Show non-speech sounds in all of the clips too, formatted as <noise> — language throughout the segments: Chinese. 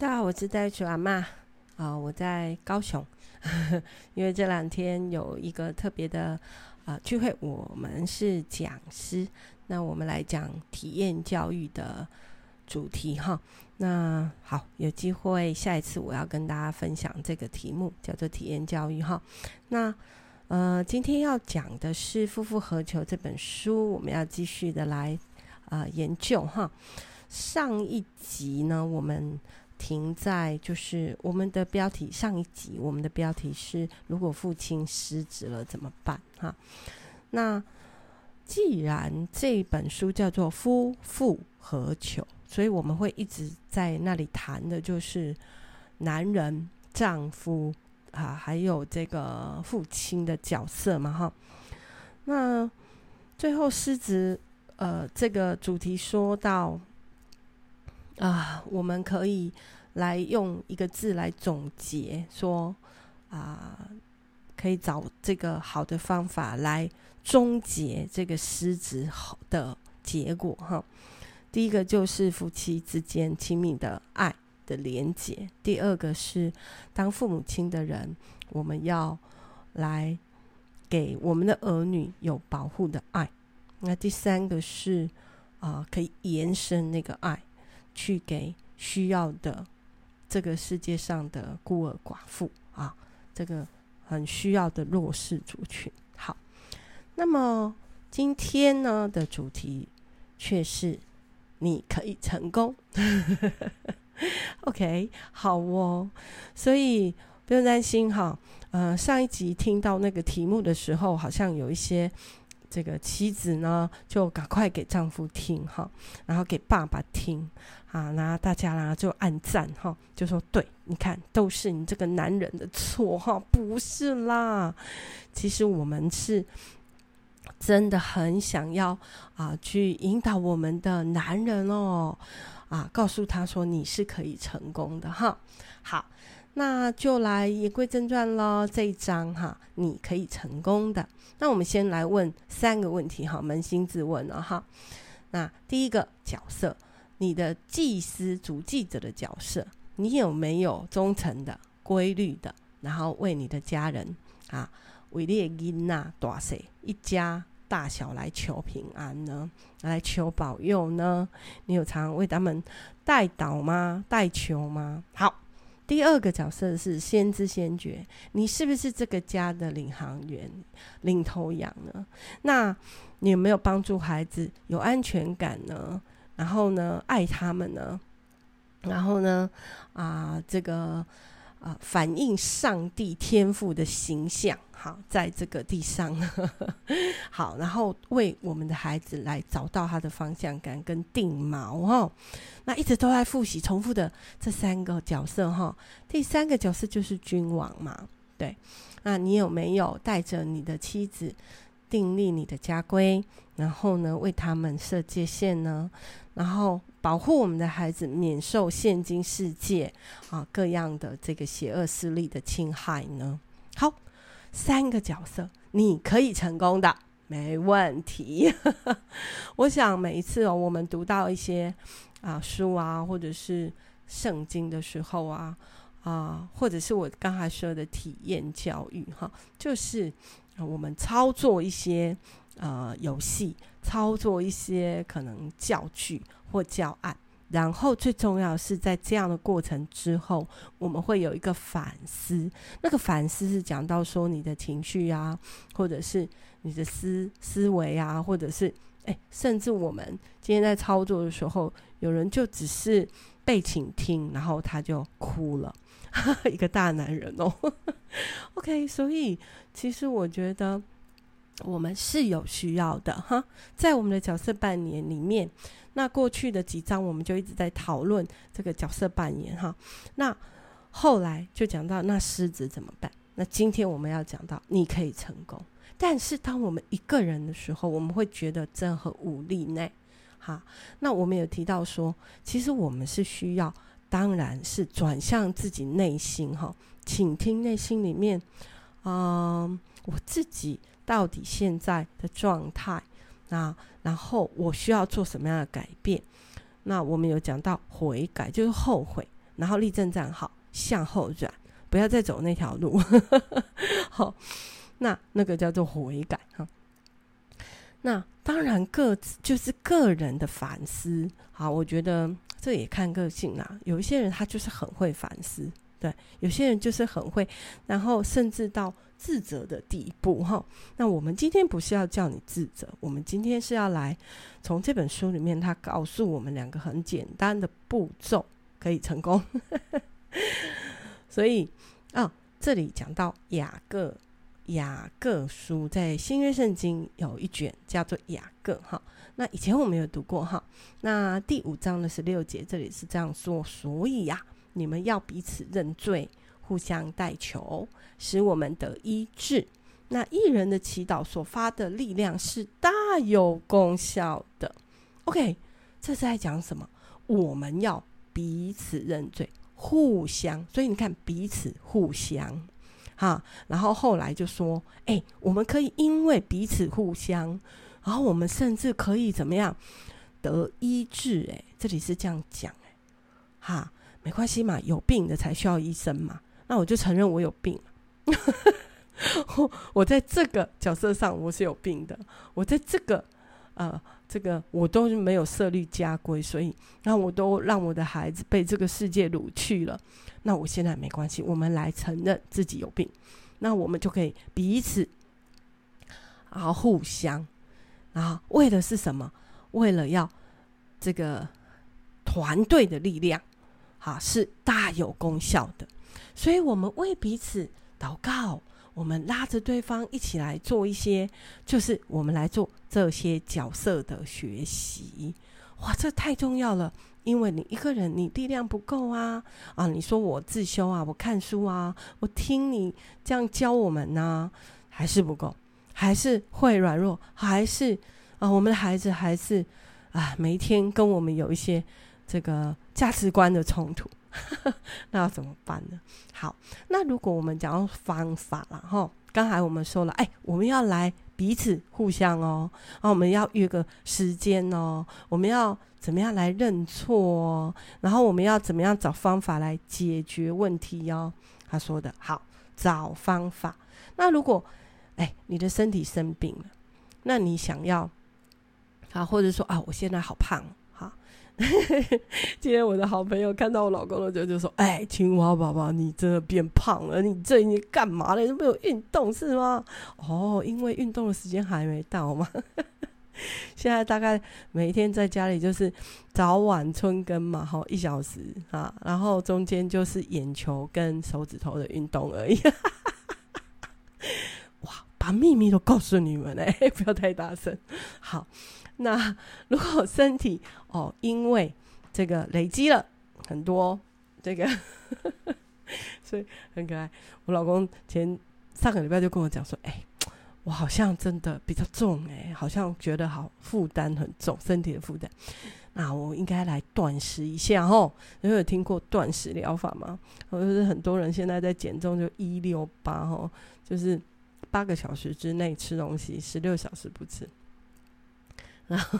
大家好，我是袋鼠阿嬷啊、我在高雄，<laughs> 因为这两天有一个特别的啊、聚会，我们是讲师，那我们来讲体验教育的主题哈。那好，有机会下一次我要跟大家分享这个题目，叫做体验教育哈。那呃，今天要讲的是《夫复何求》这本书，我们要继续的来啊、研究哈。上一集呢，我们。停在就是我们的标题，上一集我们的标题是“如果父亲失职了怎么办？”哈，那既然这本书叫做《夫复何求》，所以我们会一直在那里谈的就是男人、丈夫啊，还有这个父亲的角色嘛，哈。那最后失职，呃，这个主题说到。啊，我们可以来用一个字来总结，说啊，可以找这个好的方法来终结这个失职的结果哈。第一个就是夫妻之间亲密的爱的连结，第二个是当父母亲的人，我们要来给我们的儿女有保护的爱。那第三个是啊，可以延伸那个爱。去给需要的这个世界上的孤儿寡妇啊，这个很需要的弱势族群。好，那么今天呢的主题却是你可以成功。<laughs> OK，好哦，所以不用担心哈。呃，上一集听到那个题目的时候，好像有一些。这个妻子呢，就赶快给丈夫听哈，然后给爸爸听啊，然后大家呢就按赞哈，就说对，你看都是你这个男人的错哈，不是啦，其实我们是真的很想要啊，去引导我们的男人哦，啊，告诉他说你是可以成功的哈，好。那就来言归正传喽，这一章哈，你可以成功的。那我们先来问三个问题哈，扪心自问了哈。那第一个角色，你的祭司主祭者的角色，你有没有忠诚的、规律的，然后为你的家人啊，为你的囡仔大小一家大小来求平安呢？来求保佑呢？你有常为他们代祷吗？代求吗？好。第二个角色是先知先觉，你是不是这个家的领航员、领头羊呢？那你有没有帮助孩子有安全感呢？然后呢，爱他们呢？然后呢，啊、这个。啊、反映上帝天赋的形象，好，在这个地上，<laughs> 好，然后为我们的孩子来找到他的方向感跟定锚哈。那一直都在复习重复的这三个角色哈。第三个角色就是君王嘛，对。那你有没有带着你的妻子订立你的家规，然后呢，为他们设界限呢？然后保护我们的孩子免受现今世界啊各样的这个邪恶势力的侵害呢？好，三个角色你可以成功的，没问题。<laughs> 我想每一次哦，我们读到一些啊书啊，或者是圣经的时候啊啊，或者是我刚才说的体验教育哈，就是我们操作一些。呃，游戏操作一些可能教具或教案，然后最重要是在这样的过程之后，我们会有一个反思。那个反思是讲到说你的情绪啊，或者是你的思思维啊，或者是哎，甚至我们今天在操作的时候，有人就只是被倾听，然后他就哭了，<laughs> 一个大男人哦。OK，所以其实我觉得。我们是有需要的哈，在我们的角色扮演里面，那过去的几章我们就一直在讨论这个角色扮演哈。那后来就讲到那狮子怎么办？那今天我们要讲到你可以成功，但是当我们一个人的时候，我们会觉得真很无力呢。哈，那我们有提到说，其实我们是需要，当然是转向自己内心哈，请听内心里面，嗯、我自己。到底现在的状态，那然后我需要做什么样的改变？那我们有讲到悔改，就是后悔。然后立正站好，向后转，不要再走那条路。<laughs> 好，那那个叫做悔改哈。那当然各自就是个人的反思。好，我觉得这也看个性啦。有一些人他就是很会反思，对；有些人就是很会，然后甚至到自责的地步哈。那我们今天不是要叫你自责，我们今天是要来从这本书里面，他告诉我们两个很简单的步骤可以成功。<laughs> 所以啊、这里讲到雅各。雅各书在新约圣经有一卷叫做雅各哈，那以前我们有读过哈。那第五章的十六节这里是这样说：所以呀、你们要彼此认罪，互相代求，使我们得医治。那义人的祈祷所发的力量是大有功效的。OK，这是在讲什么？我们要彼此认罪，互相。所以你看，彼此互相。哈，然后后来就说，哎、我们可以因为彼此互相，然后我们甚至可以怎么样得医治？哎，这里是这样讲，哎，哈，没关系嘛，有病的才需要医生嘛。那我就承认我有病，我在这个角色上我是有病的，我在这个呃。这个我都没有设立家规，所以那我都让我的孩子被这个世界掳去了。那我现在没关系，我们来承认自己有病，那我们就可以彼此，然后互相，然后为的是什么？为了要这个团队的力量，好，是大有功效的。所以我们为彼此祷告。我们拉着对方一起来做一些，就是我们来做这些角色的学习。哇，这太重要了！因为你一个人，你力量不够啊啊！你说我自修啊，我看书啊，我听你这样教我们呢，还是不够，还是会软弱，还是啊，我们的孩子还是啊，每一天跟我们有一些这个价值观的冲突。<laughs> 那要怎么办呢？好，那如果我们讲到方法了哈，刚才我们说了，哎，我们要来彼此互相哦，然后我们要约个时间哦，我们要怎么样来认错哦，然后我们要怎么样找方法来解决问题哦。他说的好，找方法。那如果哎，你的身体生病了，那你想要啊，或者说啊，我现在好胖。<laughs> 今天我的好朋友看到我老公的时候就说：“哎，青蛙宝宝，你真的变胖了，你最近干嘛了？你都没有运动是吗？哦，因为运动的时间还没到嘛。<laughs> 现在大概每天在家里就是早晚春耕嘛，好一小时啊，然后中间就是眼球跟手指头的运动而已。<laughs> 哇，把秘密都告诉你们嘞，不要太大声。好。”那如果身体哦，因为这个累积了很多这个，<laughs> 所以很可爱。我老公前上个礼拜就跟我讲说：“哎、我好像真的比较重哎、好像觉得好负担很重，身体的负担。那我应该来断食一下哦。你有听过断食疗法吗？我就是很多人现在在减重，就一六八哦，就是八个小时之内吃东西，十六小时不吃。”然后，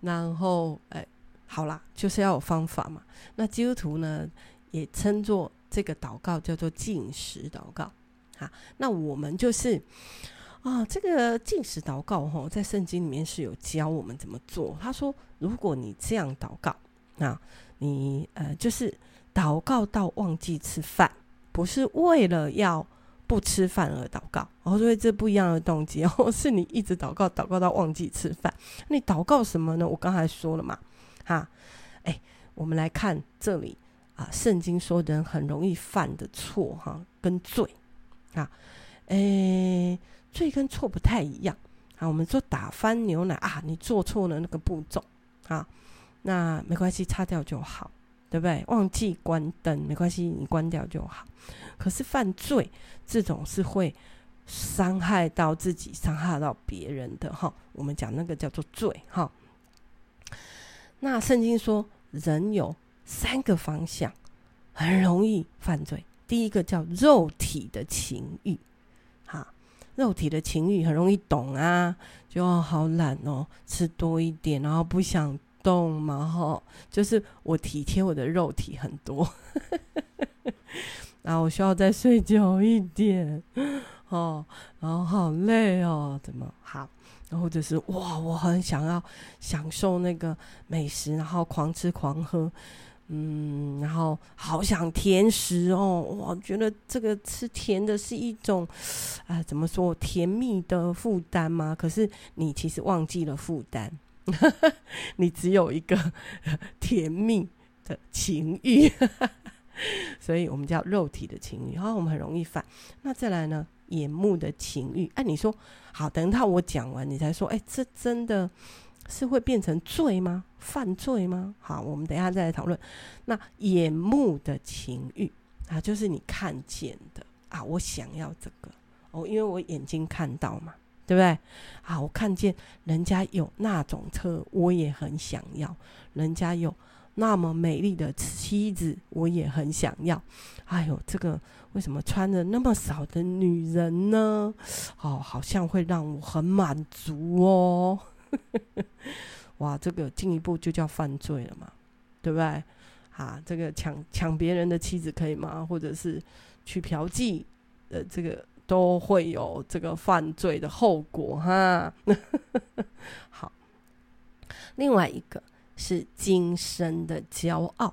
然后，哎，好啦，就是要有方法嘛。那基督徒呢，也称作这个祷告叫做进食祷告。好，那我们就是啊、这个进食祷告哈，在圣经里面是有教我们怎么做。他说，如果你这样祷告，啊，你呃，就是祷告到忘记吃饭，不是为了要。不吃饭而祷告，然哦，所以这不一样的动机 <laughs> 哦，是你一直祷告，祷告到忘记吃饭。你祷告什么呢？我刚才说了嘛，哈，哎，我们来看这里啊，圣经说人很容易犯的错哈，跟罪啊，哎，罪跟错不太一样啊。我们说打翻牛奶啊，你做错了那个步骤啊，那没关系，擦掉就好。对不对？忘记关灯没关系，你关掉就好。可是犯罪这种是会伤害到自己、伤害到别人的哈。我们讲那个叫做罪哈。那圣经说，人有三个方向很容易犯罪。第一个叫肉体的情欲，哈，肉体的情欲很容易懂啊，就好懒哦，吃多一点，然后不想。动嘛，哈，就是我体贴我的肉体很多，然后我需要再睡觉一点，哦，然后好累哦，怎么好？然后或者是哇，我很想要享受那个美食，然后狂吃狂喝。嗯，然后好想甜食哦，我觉得这个吃甜的是一种，啊、怎么说甜蜜的负担吗？可是你其实忘记了负担，<laughs> 你只有一个 <laughs> 甜蜜的情欲，<laughs> 所以我们叫肉体的情欲，然后我们很容易犯。那再来呢，眼目的情欲，哎，你说好，等到我讲完，你才说，哎，这真的。是会变成罪吗？犯罪吗？好，我们等一下再来讨论。那眼目的情欲啊，就是你看见的啊，我想要这个哦，因为我眼睛看到嘛，对不对？啊，我看见人家有那种车，我也很想要；人家有那么美丽的妻子，我也很想要。哎呦，这个为什么穿的那么少的女人呢？哦，好像会让我很满足哦。<laughs> 哇，这个进一步就叫犯罪了嘛，对不对？啊，这个抢抢别人的妻子可以吗？或者是去嫖妓，呃，这个都会有这个犯罪的后果哈。<laughs> 好，另外一个是今生的骄傲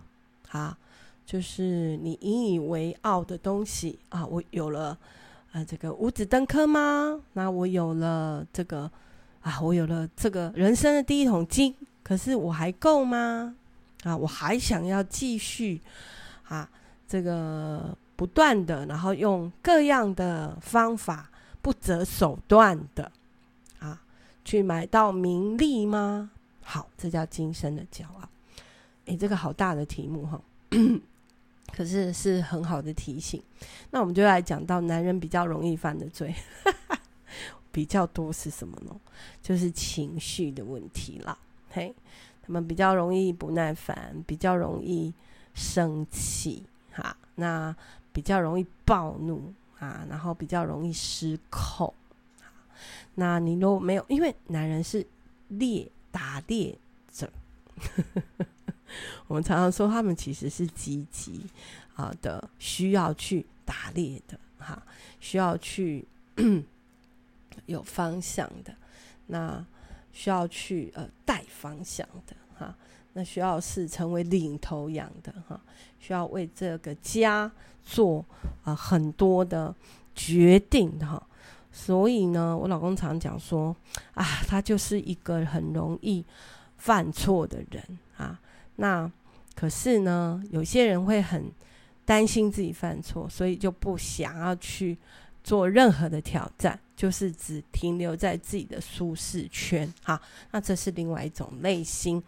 啊，就是你引以为傲的东西啊，我有了呃这个五子登科吗？那我有了这个。啊，我有了这个人生的第一桶金，可是我还够吗？啊，我还想要继续啊，这个不断的，然后用各样的方法，不择手段的啊，去买到名利吗？好，这叫今生的骄傲。诶，这个好大的题目哈，<coughs> 可是是很好的提醒。那我们就来讲到男人比较容易犯的罪。<laughs> 比较多是什么呢？就是情绪的问题啦。嘿，他们比较容易不耐烦，比较容易生气，哈，那比较容易暴怒啊，然后比较容易失控。那你都没有，因为男人是猎打猎者，<laughs> 我们常常说他们其实是积极啊的，需要去打猎的，哈，需要去。<clears throat> 有方向的，那需要去呃带方向的哈，那需要是成为领头羊的哈，需要为这个家做啊、很多的决定哈，所以呢，我老公常讲说啊，他就是一个很容易犯错的人啊，那可是呢，有些人会很担心自己犯错，所以就不想要去。做任何的挑战，就是只停留在自己的舒适圈。好，那这是另外一种类型。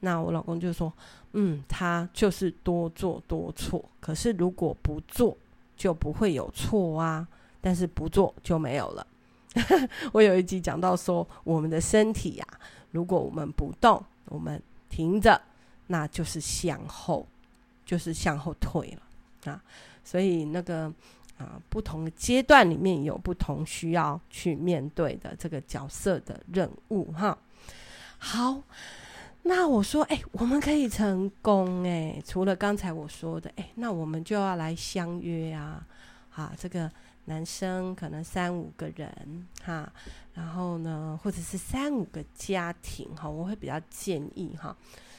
那我老公就说：“嗯，他就是多做多错。可是如果不做，就不会有错啊。但是不做就没有了。<laughs> ”我有一集讲到说，我们的身体呀、啊，如果我们不动，我们停着，那就是向后，就是向后退了啊。所以那个。啊，不同的阶段里面有不同需要去面对的这个角色的任务哈。好，那我说，哎，我们可以成功哎，除了刚才我说的，哎，那我们就要来相约啊。哈，这个男生可能三五个人哈，然后呢，或者是三五个家庭哈，我会比较建议哈，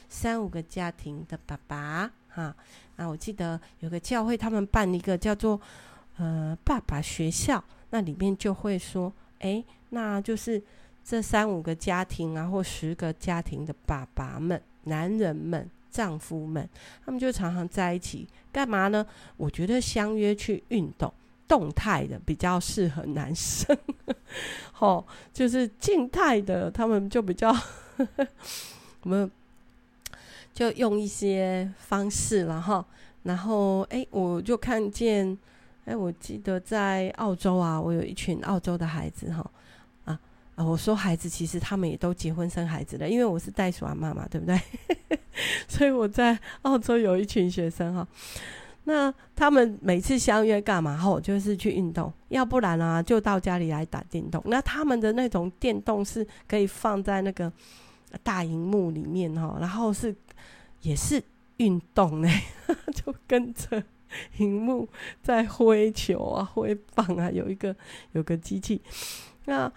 三五个家庭的爸爸哈。那我记得有个教会，他们办一个叫做。呃，爸爸学校那里面就会说，哎，那就是这三五个家庭啊，或十个家庭的爸爸们、男人们、丈夫们，他们就常常在一起干嘛呢？我觉得相约去运动，动态的比较适合男生，<laughs> 哦，就是静态的，他们就比较，我们就用一些方式了哈。然后，哎，我就看见。哎，我记得在澳洲啊，我有一群澳洲的孩子哈，啊，我说孩子，其实他们也都结婚生孩子了，因为我是袋鼠阿妈，对不对？<laughs> 所以我在澳洲有一群学生哈，那他们每次相约干嘛？哈，就是去运动，要不然啊，就到家里来打电动。那他们的那种电动是可以放在那个大荧幕里面哈，然后是也是运动呢，<laughs> 就跟着 <laughs> 荧幕在挥球啊、挥棒啊，有一个有个机器，那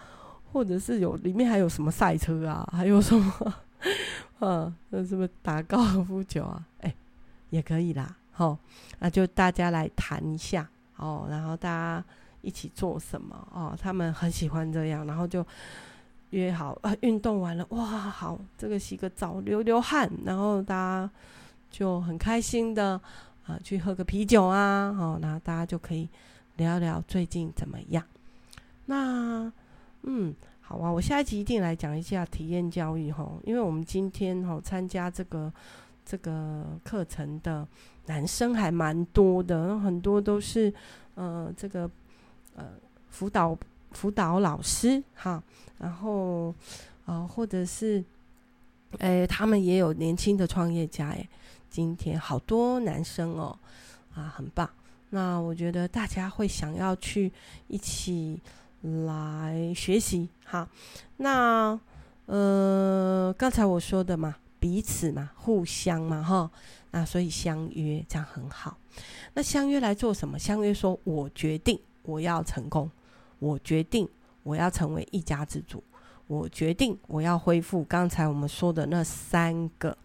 或者是有里面还有什么赛车啊，<laughs> 还有什么，<laughs> 嗯，那是不是打高尔夫球啊？哎，也可以啦，好，那就大家来谈一下哦，然后大家一起做什么哦？他们很喜欢这样，然后就。约好啊，运动完了哇，好，这个洗个澡，流流汗，然后大家就很开心的啊，去喝个啤酒啊，好，那大家就可以聊聊最近怎么样。那嗯，好啊，我下一集一定来讲一下体验教育哈，因为我们今天哈参加这个这个课程的男生还蛮多的，很多都是呃这个呃辅导。辅导老师哈，然后呃，或者是诶，他们也有年轻的创业家诶，今天好多男生哦，啊，很棒。那我觉得大家会想要去一起来学习哈。那呃，刚才我说的嘛，彼此嘛，互相嘛哈，那所以相约这样很好。那相约来做什么？相约说，我决定我要成功。我决定我要成为一家之主，我决定我要恢复刚才我们说的那三个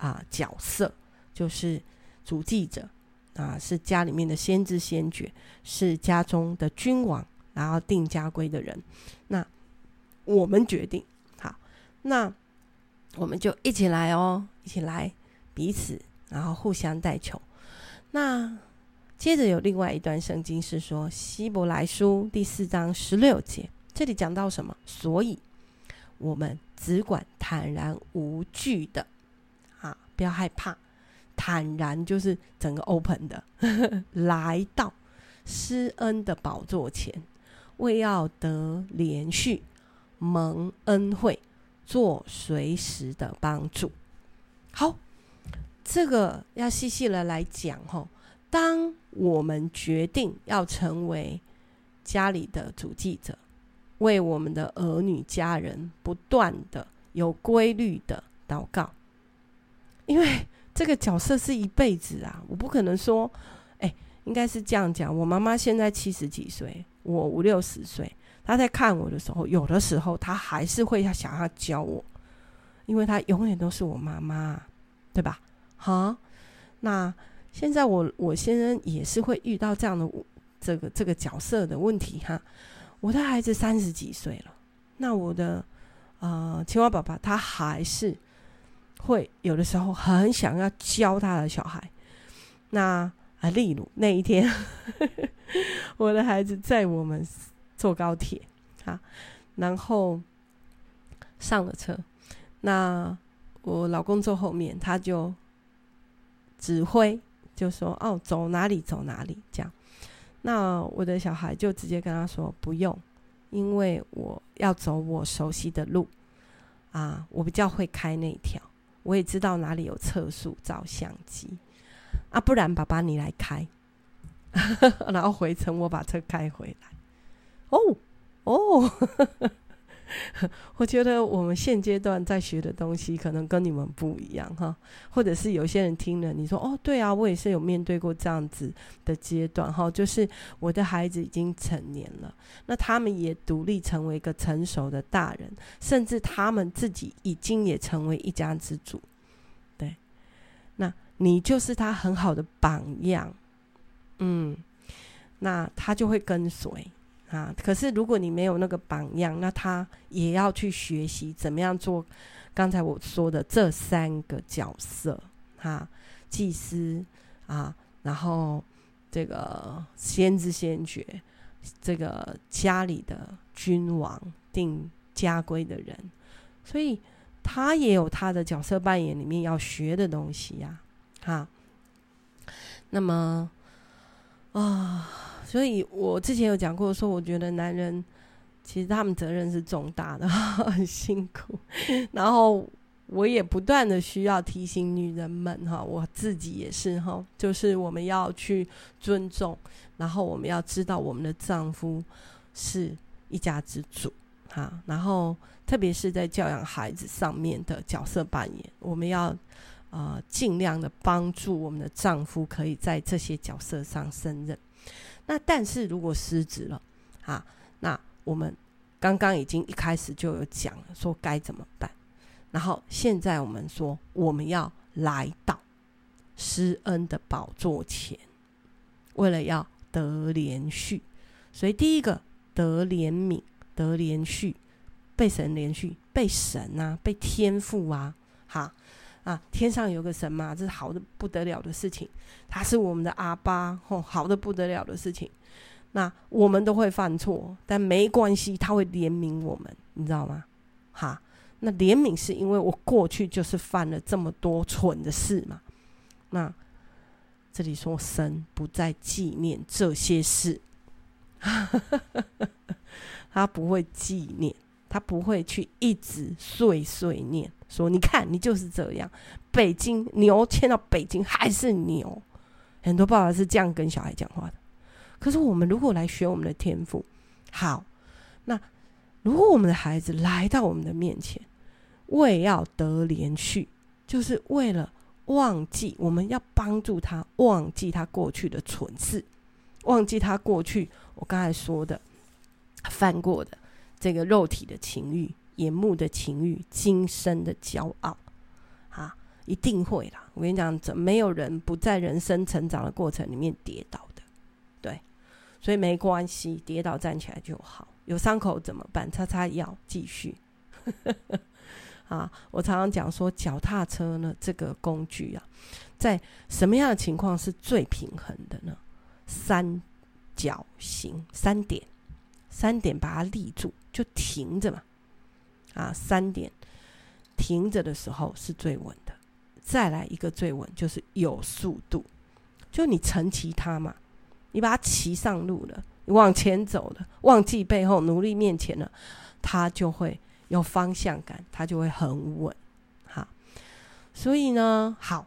啊角色，就是主祭者啊，是家里面的先知先觉，是家中的君王，然后定家规的人。那我们决定好，那我们就一起来哦，一起来彼此，然后互相代求。那。接着有另外一段圣经是说《希伯来书》第四章十六节，这里讲到什么？所以我们只管坦然无惧的，不要害怕，坦然就是整个 open 的，<laughs> 来到施恩的宝座前，为要得连续、蒙恩惠、做随时的帮助。好，这个要细细的来讲吼。当我们决定要成为家里的主祭者，为我们的儿女家人不断的有规律的祷告，因为这个角色是一辈子啊，我不可能说，哎，应该是这样讲。我妈妈现在七十几岁，我五六十岁，她在看我的时候，有的时候她还是会要想要教我，因为她永远都是我妈妈，对吧？好，那。现在我我先生也是会遇到这样的这个这个角色的问题哈。我的孩子三十几岁了，那我的呃青蛙爸爸他还是会有的时候很想要教他的小孩。那啊，例如那一天，<laughs> 我的孩子载我们坐高铁啊，然后上了车，那我老公坐后面，他就指挥。就说哦，走哪里走哪里这样，那我的小孩就直接跟他说不用，因为我要走我熟悉的路啊，我比较会开那一条，我也知道哪里有测速照相机啊，不然爸爸你来开，<laughs> 然后回程我把车开回来。哦哦。<laughs> 我觉得我们现阶段在学的东西可能跟你们不一样哈，或者是有些人听了你说哦，对啊，我也是有面对过这样子的阶段哈，就是我的孩子已经成年了，那他们也独立成为一个成熟的大人，甚至他们自己已经也成为一家之主，对，那你就是他很好的榜样，嗯，那他就会跟随。啊！可是如果你没有那个榜样，那他也要去学习怎么样做。刚才我说的这三个角色，哈、啊，祭司啊，然后这个先知先觉，这个家里的君王，定家规的人，所以他也有他的角色扮演里面要学的东西呀，哈。那么啊。所以我之前有讲过，说我觉得男人其实他们责任是重大的，<laughs> 很辛苦。然后我也不断的需要提醒女人们哈，我自己也是哈，就是我们要去尊重，然后我们要知道我们的丈夫是一家之主哈，然后特别是在教养孩子上面的角色扮演，我们要呃尽量的帮助我们的丈夫可以在这些角色上胜任。那但是如果失职了，啊，那我们刚刚已经一开始就有讲了，说该怎么办。然后现在我们说，我们要来到施恩的宝座前，为了要得连续，所以第一个得怜悯、得连续，被神连续，被神啊，被天赋啊，哈啊，天上有个神嘛，这是好的不得了的事情，他是我们的阿爸，吼，好的不得了的事情。那我们都会犯错，但没关系，他会怜悯我们，你知道吗？哈。那怜悯是因为我过去就是犯了这么多蠢的事嘛？那这里说神不再纪念这些事，<laughs> 他不会纪念，他不会去一直碎碎念，说你看你就是这样，北京牛牵到北京还是牛，很多爸爸是这样跟小孩讲话的。可是我们如果来学我们的天赋，好，那如果我们的孩子来到我们的面前。为要得连续，就是为了忘记，我们要帮助他忘记他过去的蠢事，忘记他过去我刚才说的犯过的这个肉体的情欲、眼目的情欲、今生的骄傲，啊，一定会啦！我跟你讲，怎没有人不在人生成长的过程里面跌倒的，对，所以没关系，跌倒站起来就好。有伤口怎么办？擦擦药，继续。<laughs> 啊，我常常讲说，脚踏车呢，这个工具啊，在什么样的情况是最平衡的呢？三角形，三点，三点把它立住，就停着嘛。啊，三点停着的时候是最稳的。再来一个最稳，就是有速度，就你乘骑它嘛，你把它骑上路了，你往前走了，忘记背后，努力面前了，它就会。有方向感，它就会很稳，好。所以呢，好，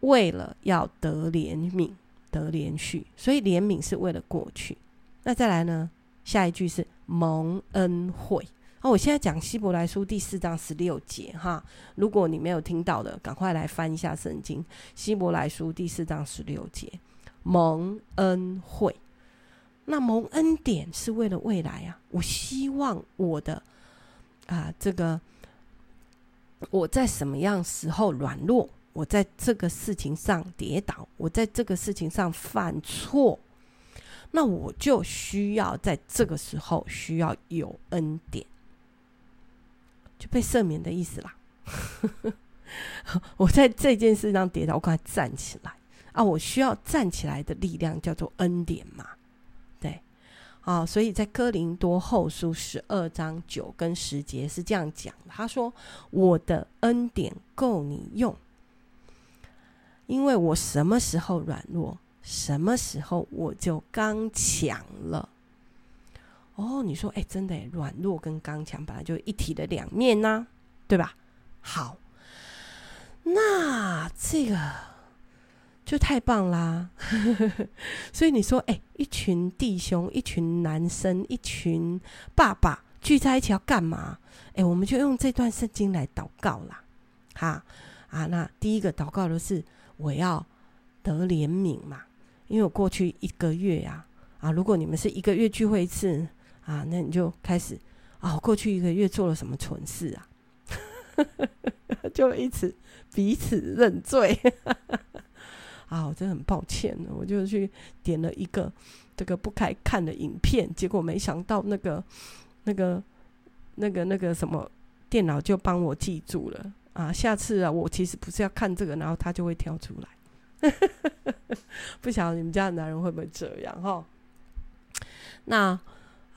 为了要得怜悯、得连续，所以怜悯是为了过去。那再来呢，下一句是蒙恩惠。哦，我现在讲希伯来书第四章十六节哈。如果你没有听到的，赶快来翻一下圣经。希伯来书第四章十六节，蒙恩惠。那蒙恩典是为了未来啊。我希望我的。啊，这个我在什么样时候软弱？我在这个事情上跌倒，我在这个事情上犯错，那我就需要在这个时候需要有恩典，就被赦免的意思啦。<laughs> 我在这件事上跌倒，我赶快站起来啊！我需要站起来的力量叫做恩典嘛。对啊、所以在哥林多后书十二章九跟十节是这样讲的。他说：“我的恩典够你用，因为我什么时候软弱，什么时候我就刚强了。”哦，你说，哎，真的，软弱跟刚强本来就一体的两面呐、对吧？好，那这个。就太棒啦！<laughs> 所以你说，哎、一群弟兄，一群男生，一群爸爸聚在一起要干嘛？哎、我们就用这段圣经来祷告啦。哈啊，那第一个祷告的是我要得怜悯嘛，因为我过去一个月呀，啊，如果你们是一个月聚会一次啊，那你就开始啊，我过去一个月做了什么蠢事啊？<laughs> 就一直彼此认罪。啊，我真的很抱歉，我就去点了一个这个不该看的影片，结果没想到那个那个那个那个什么电脑就帮我记住了啊！下次啊，我其实不是要看这个，然后它就会跳出来。<laughs> 不晓得你们家的男人会不会这样哈？那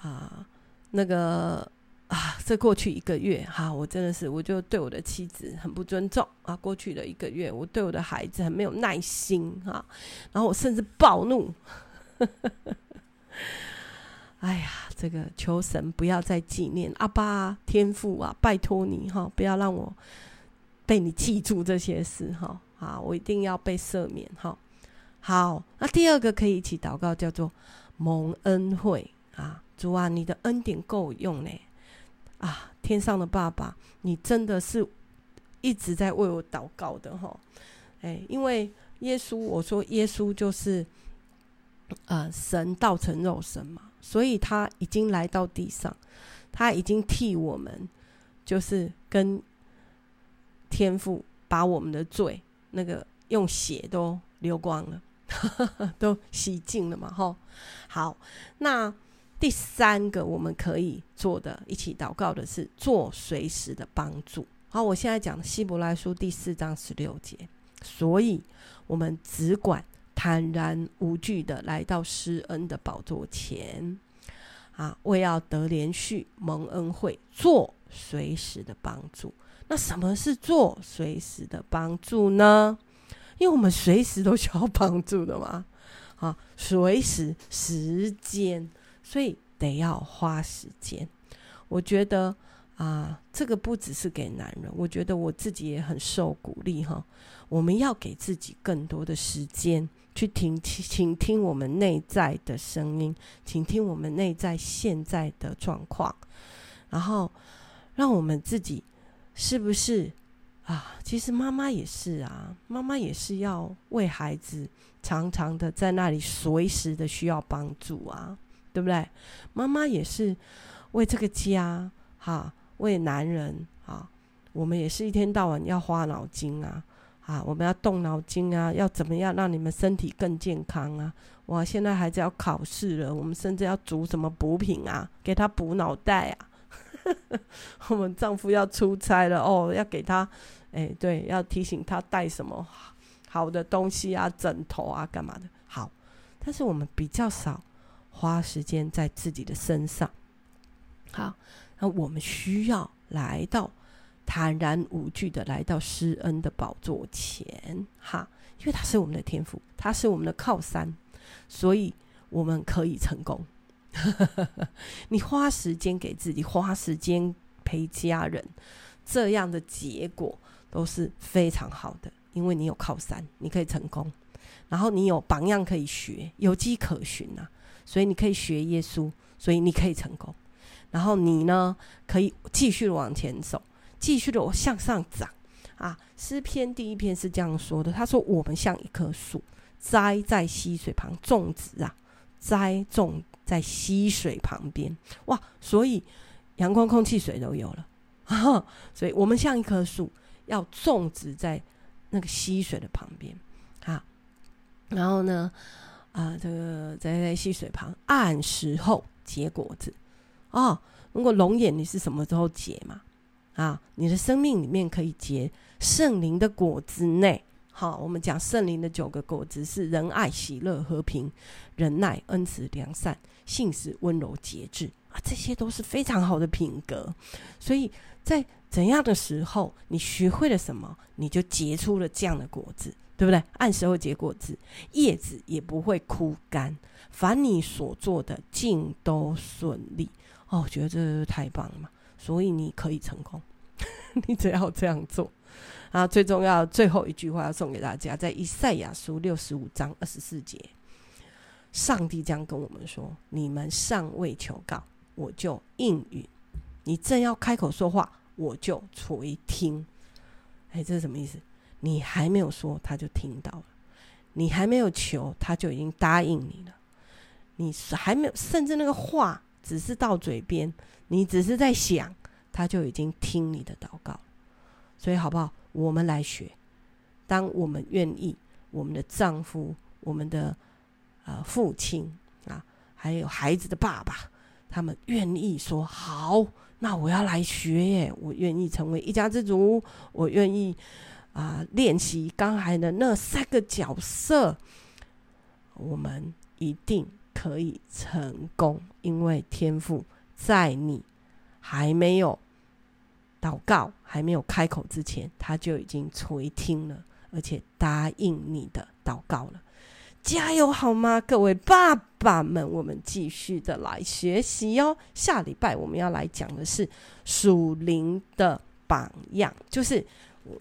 啊，那个。啊，这过去一个月哈，我真的是，我就对我的妻子很不尊重啊。过去的一个月，我对我的孩子很没有耐心哈，然后我甚至暴怒。<laughs> 哎呀，这个求神不要再纪念阿爸天父啊，拜托你哈，不要让我被你记住这些事哈。啊，我一定要被赦免哈。好，那第二个可以一起祷告，叫做蒙恩惠啊，主啊，你的恩典够用呢。啊，天上的爸爸，你真的是一直在为我祷告的哈。哎，因为耶稣，我说耶稣就是呃神道成肉身嘛，所以他已经来到地上，他已经替我们，就是跟天父把我们的罪那个用血都流光了。<laughs> 都洗净了嘛，吼，好，那第三个我们可以做的，一起祷告的是做随时的帮助。好，我现在讲希伯来书第四章十六节，所以我们只管坦然无惧的来到施恩的宝座前，啊，为要得连续蒙恩惠，做随时的帮助。那什么是做随时的帮助呢？因为我们随时都需要帮助的嘛，<laughs> 啊，随时时间，所以得要花时间。我觉得啊，这个不只是给男人，我觉得我自己也很受鼓励哈。我们要给自己更多的时间去听，请听我们内在的声音，请听我们内在现在的状况，然后让我们自己是不是？啊，其实妈妈也是啊，妈妈也是要为孩子常常的在那里随时的需要帮助啊，对不对？妈妈也是为这个家，哈，为男人啊，我们也是一天到晚要花脑筋啊，啊，我们要动脑筋啊，要怎么样让你们身体更健康啊？哇，现在孩子要考试了，我们甚至要煮什么补品啊，给他补脑袋啊。<laughs> 我们丈夫要出差了哦，要给他，哎，对，要提醒他带什么好的东西啊，枕头啊，干嘛的？好，但是我们比较少花时间在自己的身上。好，那我们需要来到坦然无惧的来到施恩的宝座前，哈，因为他是我们的天赋，他是我们的靠山，所以我们可以成功。<laughs> 你花时间给自己，花时间陪家人，这样的结果都是非常好的，因为你有靠山，你可以成功，然后你有榜样可以学，有迹可循、啊，所以你可以学耶稣，所以你可以成功，然后你呢可以继续往前走，继续的往向上长啊。诗篇第一篇是这样说的，他说：“我们像一棵树，栽在溪水旁，种植啊，栽种。”在溪水旁边，哇！所以阳光、空气、水都有了，啊，所以我们像一棵树，要种植在那个溪水的旁边，啊，然后呢，啊，这个在在溪水旁，按时候结果子，哦，如果龙眼你是什么时候结嘛？啊，你的生命里面可以结圣灵的果子内。好，我们讲圣灵的九个果子是仁爱、喜乐、和平、忍耐、恩慈、良善、信实、温柔、节制啊，这些都是非常好的品格。所以在怎样的时候，你学会了什么，你就结出了这样的果子，对不对？按时候结果子，叶子也不会枯干，凡你所做的尽都顺利。哦，我觉得这太棒了嘛！所以你可以成功，<laughs> 你只要这样做。啊，最重要最后一句话要送给大家，在以赛亚书六十五章二十四节，上帝将跟我们说：“你们尚未求告，我就应允；你正要开口说话，我就垂听。”哎，这是什么意思？你还没有说，他就听到了；你还没有求，他就已经答应你了；你还没有，甚至那个话只是到嘴边，你只是在想，他就已经听你的祷告。所以，好不好？我们来学，当我们愿意，我们的丈夫、我们的呃父亲啊，还有孩子的爸爸，他们愿意说好，那我要来学耶，我愿意成为一家之主，我愿意啊、练习刚才的那三个角色，我们一定可以成功，因为天赋在你还没有。祷告还没有开口之前，他就已经垂听了，而且答应你的祷告了。加油好吗，各位爸爸们？我们继续的来学习哦。下礼拜我们要来讲的是属灵的榜样，就是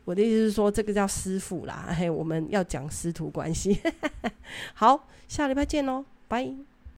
我的意思是说，这个叫师傅啦。嘿，我们要讲师徒关系。<laughs> 好，下礼拜见喽，拜。